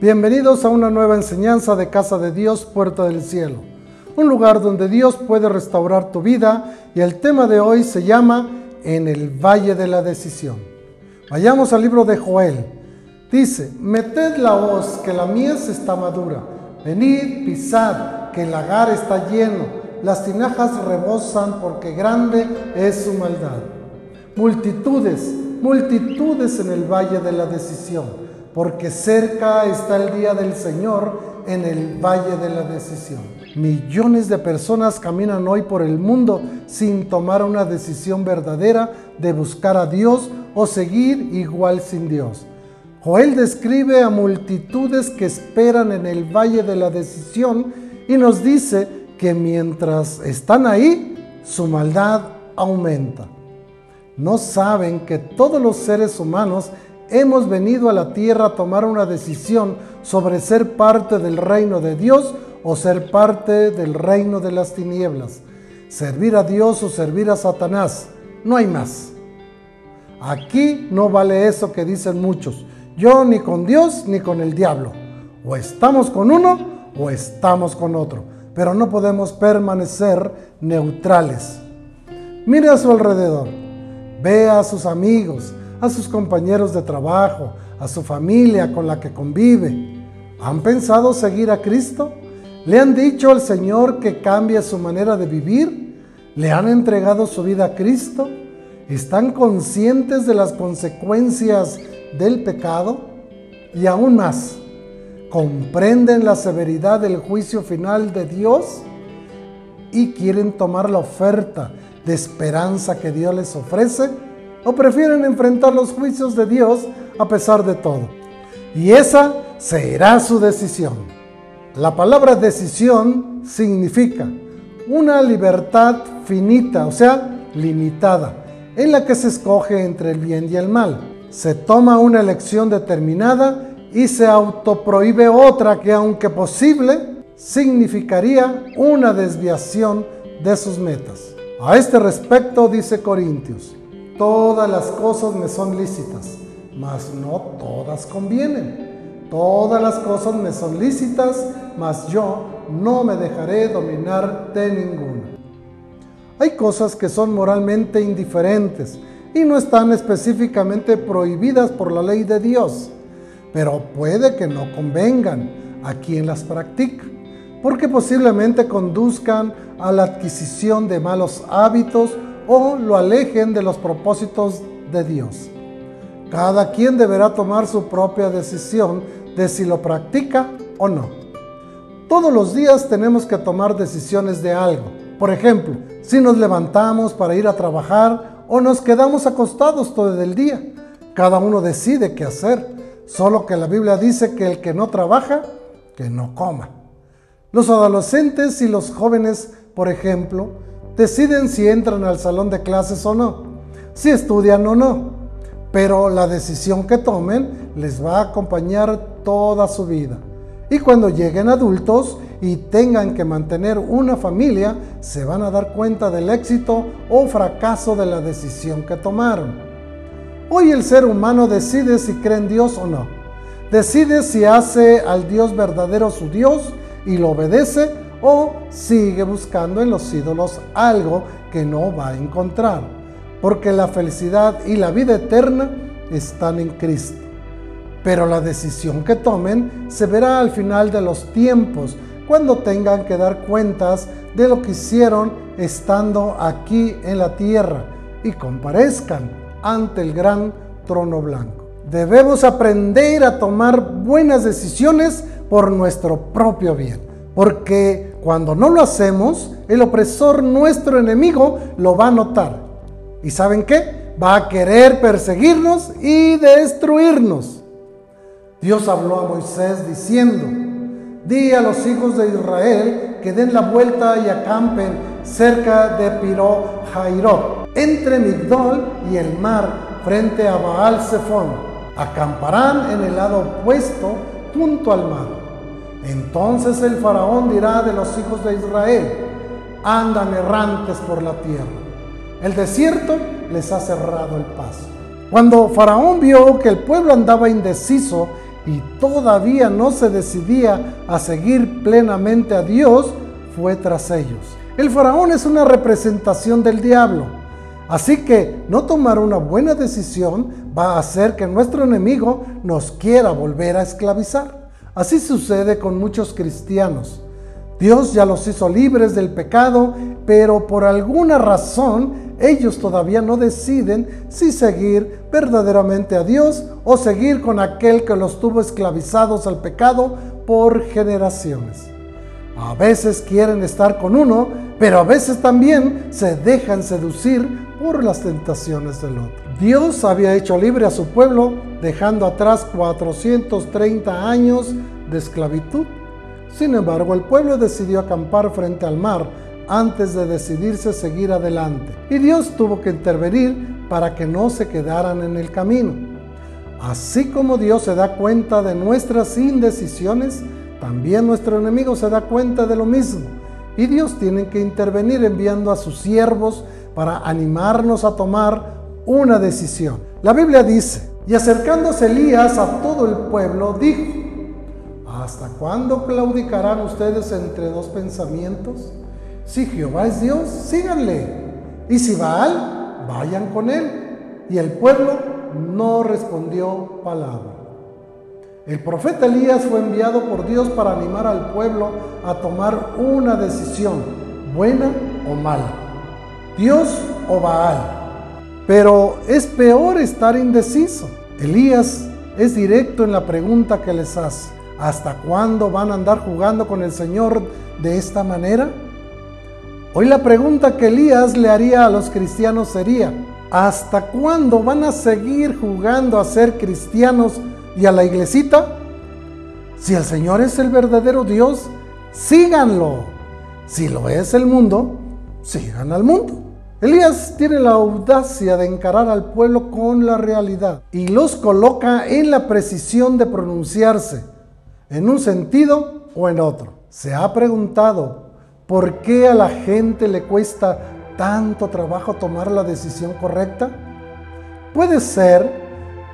Bienvenidos a una nueva enseñanza de Casa de Dios, Puerta del Cielo, un lugar donde Dios puede restaurar tu vida y el tema de hoy se llama En el Valle de la Decisión. Vayamos al libro de Joel. Dice, meted la hoz, que la mies está madura, venid, pisad, que el lagar está lleno, las tinajas rebosan porque grande es su maldad. Multitudes, multitudes en el valle de la decisión, porque cerca está el día del Señor en el valle de la decisión. Millones de personas caminan hoy por el mundo sin tomar una decisión verdadera de buscar a Dios o seguir igual sin Dios. Joel describe a multitudes que esperan en el valle de la decisión y nos dice que mientras están ahí, su maldad aumenta. No saben que todos los seres humanos hemos venido a la tierra a tomar una decisión sobre ser parte del reino de Dios o ser parte del reino de las tinieblas. Servir a Dios o servir a Satanás. No hay más. Aquí no vale eso que dicen muchos. Yo ni con Dios ni con el diablo. O estamos con uno o estamos con otro. Pero no podemos permanecer neutrales. Mire a su alrededor. Ve a sus amigos, a sus compañeros de trabajo, a su familia con la que convive. ¿Han pensado seguir a Cristo? ¿Le han dicho al Señor que cambie su manera de vivir? ¿Le han entregado su vida a Cristo? ¿Están conscientes de las consecuencias del pecado? Y aún más, ¿comprenden la severidad del juicio final de Dios? ¿Y quieren tomar la oferta de esperanza que Dios les ofrece? ¿O prefieren enfrentar los juicios de Dios a pesar de todo? Y esa será su decisión. La palabra decisión significa una libertad finita, o sea, limitada, en la que se escoge entre el bien y el mal. Se toma una elección determinada y se autoprohíbe otra que, aunque posible, significaría una desviación de sus metas. A este respecto dice Corintios, todas las cosas me son lícitas, mas no todas convienen. Todas las cosas me son lícitas, mas yo no me dejaré dominar de ninguna. Hay cosas que son moralmente indiferentes y no están específicamente prohibidas por la ley de Dios, pero puede que no convengan a quien las practica, porque posiblemente conduzcan a la adquisición de malos hábitos o lo alejen de los propósitos de Dios. Cada quien deberá tomar su propia decisión de si lo practica o no. Todos los días tenemos que tomar decisiones de algo. Por ejemplo, si nos levantamos para ir a trabajar o nos quedamos acostados todo el día. Cada uno decide qué hacer. Solo que la Biblia dice que el que no trabaja, que no coma. Los adolescentes y los jóvenes, por ejemplo, deciden si entran al salón de clases o no, si estudian o no, pero la decisión que tomen les va a acompañar toda su vida. Y cuando lleguen adultos y tengan que mantener una familia, se van a dar cuenta del éxito o fracaso de la decisión que tomaron. Hoy el ser humano decide si cree en Dios o no. Decide si hace al Dios verdadero su Dios y lo obedece o sigue buscando en los ídolos algo que no va a encontrar, porque la felicidad y la vida eterna están en Cristo. Pero la decisión que tomen se verá al final de los tiempos, cuando tengan que dar cuentas de lo que hicieron estando aquí en la tierra y comparezcan ante el gran trono blanco. Debemos aprender a tomar buenas decisiones por nuestro propio bien, porque cuando no lo hacemos, el opresor, nuestro enemigo, lo va a notar. ¿Y saben qué? Va a querer perseguirnos y destruirnos. Dios habló a Moisés diciendo, di a los hijos de Israel que den la vuelta y acampen cerca de Piro Jairot, entre Migdol y el mar, frente a Baal Zephon. Acamparán en el lado opuesto, junto al mar. Entonces el faraón dirá de los hijos de Israel, andan errantes por la tierra. El desierto les ha cerrado el paso. Cuando Faraón vio que el pueblo andaba indeciso y todavía no se decidía a seguir plenamente a Dios, fue tras ellos. El faraón es una representación del diablo. Así que no tomar una buena decisión va a hacer que nuestro enemigo nos quiera volver a esclavizar. Así sucede con muchos cristianos. Dios ya los hizo libres del pecado, pero por alguna razón ellos todavía no deciden si seguir verdaderamente a Dios o seguir con aquel que los tuvo esclavizados al pecado por generaciones. A veces quieren estar con uno, pero a veces también se dejan seducir por las tentaciones del otro. Dios había hecho libre a su pueblo, dejando atrás 430 años de esclavitud. Sin embargo, el pueblo decidió acampar frente al mar antes de decidirse seguir adelante. Y Dios tuvo que intervenir para que no se quedaran en el camino. Así como Dios se da cuenta de nuestras indecisiones, también nuestro enemigo se da cuenta de lo mismo. Y Dios tiene que intervenir enviando a sus siervos para animarnos a tomar una decisión. La Biblia dice, y acercándose Elías a todo el pueblo, dijo, ¿hasta cuándo claudicarán ustedes entre dos pensamientos? Si Jehová es Dios, síganle. Y si Baal, vayan con él. Y el pueblo no respondió palabra. El profeta Elías fue enviado por Dios para animar al pueblo a tomar una decisión, buena o mala. Dios o Baal. Pero es peor estar indeciso. Elías es directo en la pregunta que les hace. ¿Hasta cuándo van a andar jugando con el Señor de esta manera? Hoy la pregunta que Elías le haría a los cristianos sería, ¿hasta cuándo van a seguir jugando a ser cristianos y a la iglesita? Si el Señor es el verdadero Dios, síganlo. Si lo es el mundo, sigan al mundo. Elías tiene la audacia de encarar al pueblo con la realidad y los coloca en la precisión de pronunciarse en un sentido o en otro. Se ha preguntado ¿Por qué a la gente le cuesta tanto trabajo tomar la decisión correcta? Puede ser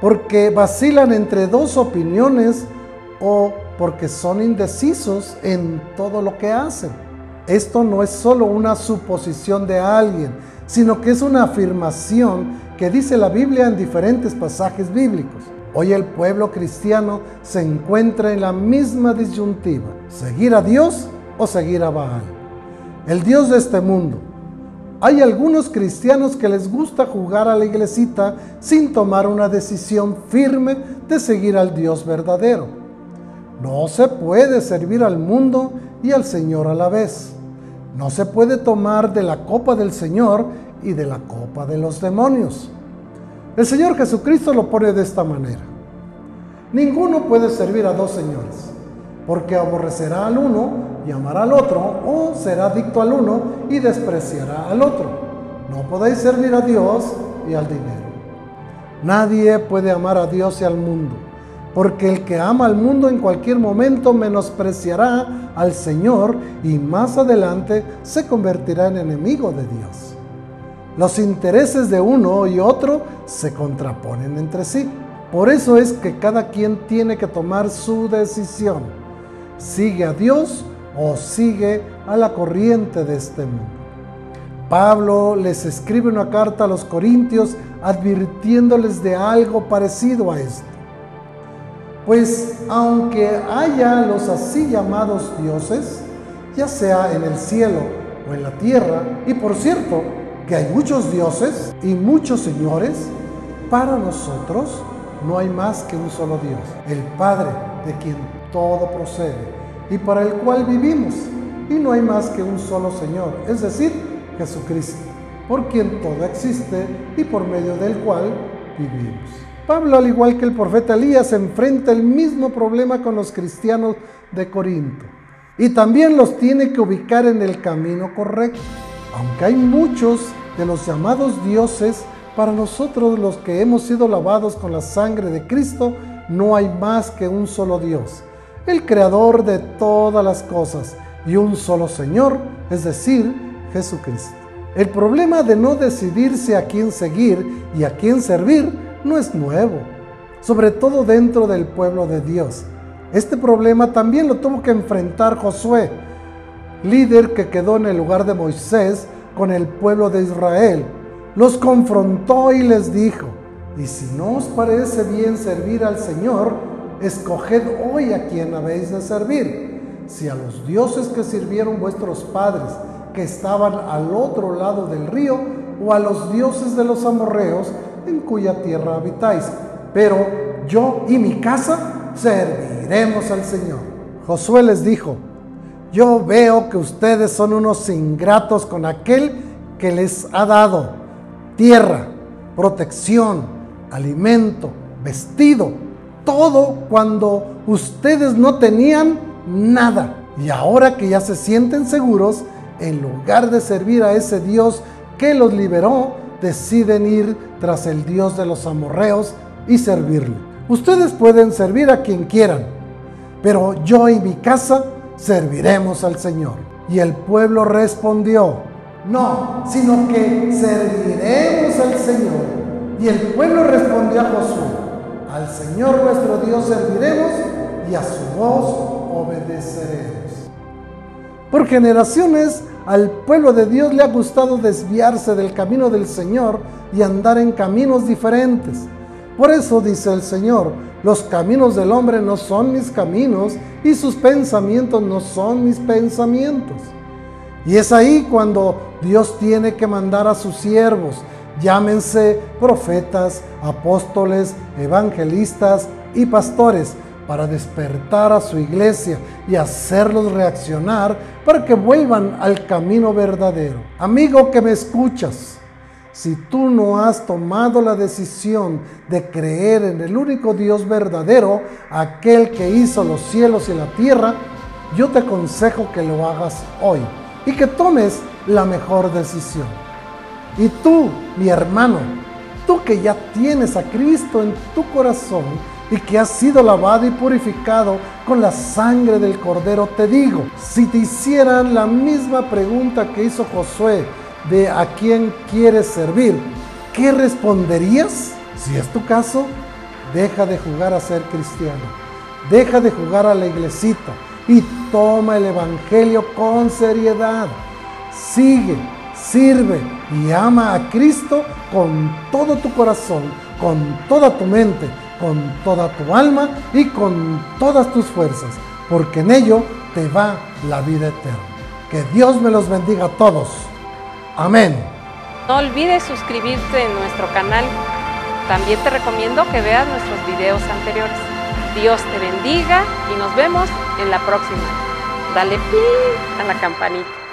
porque vacilan entre dos opiniones o porque son indecisos en todo lo que hacen. Esto no es solo una suposición de alguien, sino que es una afirmación que dice la Biblia en diferentes pasajes bíblicos. Hoy el pueblo cristiano se encuentra en la misma disyuntiva, seguir a Dios o seguir a Baal el Dios de este mundo. Hay algunos cristianos que les gusta jugar a la iglesita sin tomar una decisión firme de seguir al Dios verdadero. No se puede servir al mundo y al Señor a la vez. No se puede tomar de la copa del Señor y de la copa de los demonios. El Señor Jesucristo lo pone de esta manera. Ninguno puede servir a dos señores, porque aborrecerá al uno y amará al otro, o será adicto al uno y despreciará al otro. No podéis servir a Dios y al dinero. Nadie puede amar a Dios y al mundo, porque el que ama al mundo en cualquier momento menospreciará al Señor y más adelante se convertirá en enemigo de Dios. Los intereses de uno y otro se contraponen entre sí. Por eso es que cada quien tiene que tomar su decisión. ¿Sigue a Dios o sigue a la corriente de este mundo. Pablo les escribe una carta a los corintios advirtiéndoles de algo parecido a esto. Pues aunque haya los así llamados dioses, ya sea en el cielo o en la tierra, y por cierto que hay muchos dioses y muchos señores, para nosotros no hay más que un solo Dios, el Padre de quien todo procede y para el cual vivimos. Y no hay más que un solo Señor, es decir, Jesucristo, por quien todo existe y por medio del cual vivimos. Pablo, al igual que el profeta Elías, enfrenta el mismo problema con los cristianos de Corinto y también los tiene que ubicar en el camino correcto. Aunque hay muchos de los llamados dioses, para nosotros los que hemos sido lavados con la sangre de Cristo, no hay más que un solo Dios el creador de todas las cosas, y un solo Señor, es decir, Jesucristo. El problema de no decidirse a quién seguir y a quién servir no es nuevo. sobre todo dentro del pueblo de Dios. Este problema también lo tuvo que enfrentar Josué, líder que quedó en el lugar de Moisés con el pueblo de Israel. Los confrontó y les dijo, y si no os parece bien servir al Señor, escoged hoy a quien habéis de servir, si a los dioses que sirvieron vuestros padres, que estaban al otro lado del río, o a los dioses de los amorreos, en cuya tierra habitáis. Pero yo y mi casa serviremos al Señor. Josué les dijo, yo veo que ustedes son unos ingratos con aquel que les ha dado tierra, protección, alimento, vestido, todo cuando ustedes no tenían nada. Y ahora que ya se sienten seguros, en lugar de servir a ese Dios que los liberó, deciden ir tras el Dios de los amorreos y servirle. Ustedes pueden servir a quien quieran, pero yo y mi casa serviremos al Señor. Y el pueblo respondió, no, sino que serviremos al Señor. Y el pueblo respondió a Josué, al Señor nuestro Dios serviremos y a su voz obedeceremos. Por generaciones al pueblo de Dios le ha gustado desviarse del camino del Señor y andar en caminos diferentes. Por eso dice el Señor, los caminos del hombre no son mis caminos y sus pensamientos no son mis pensamientos. Y es ahí cuando Dios tiene que mandar a sus siervos, llámense profetas, apóstoles, evangelistas y pastores, para despertar a su iglesia y hacerlos reaccionar para que vuelvan al camino verdadero. Amigo que me escuchas, si tú no has tomado la decisión de creer en el único Dios verdadero, aquel que hizo los cielos y la tierra, yo te aconsejo que lo hagas hoy y que tomes la mejor decisión. Y tú, mi hermano, tú que ya tienes a Cristo en tu corazón y que has sido lavado y purificado con la sangre del Cordero, te digo, si te hicieran la misma pregunta que hizo Josué, de a quién quieres servir, ¿qué responderías? Si es tu caso, deja de jugar a ser cristiano, deja de jugar a la iglesita y toma el Evangelio con seriedad. Sigue, sirve y ama a Cristo con todo tu corazón, con toda tu mente, con toda tu alma y con todas tus fuerzas, porque en ello te va la vida eterna. Que Dios me los bendiga a todos. Amén. No olvides suscribirte en nuestro canal. También te recomiendo que veas nuestros videos anteriores. Dios te bendiga y nos vemos en la próxima. Dale pin a la campanita.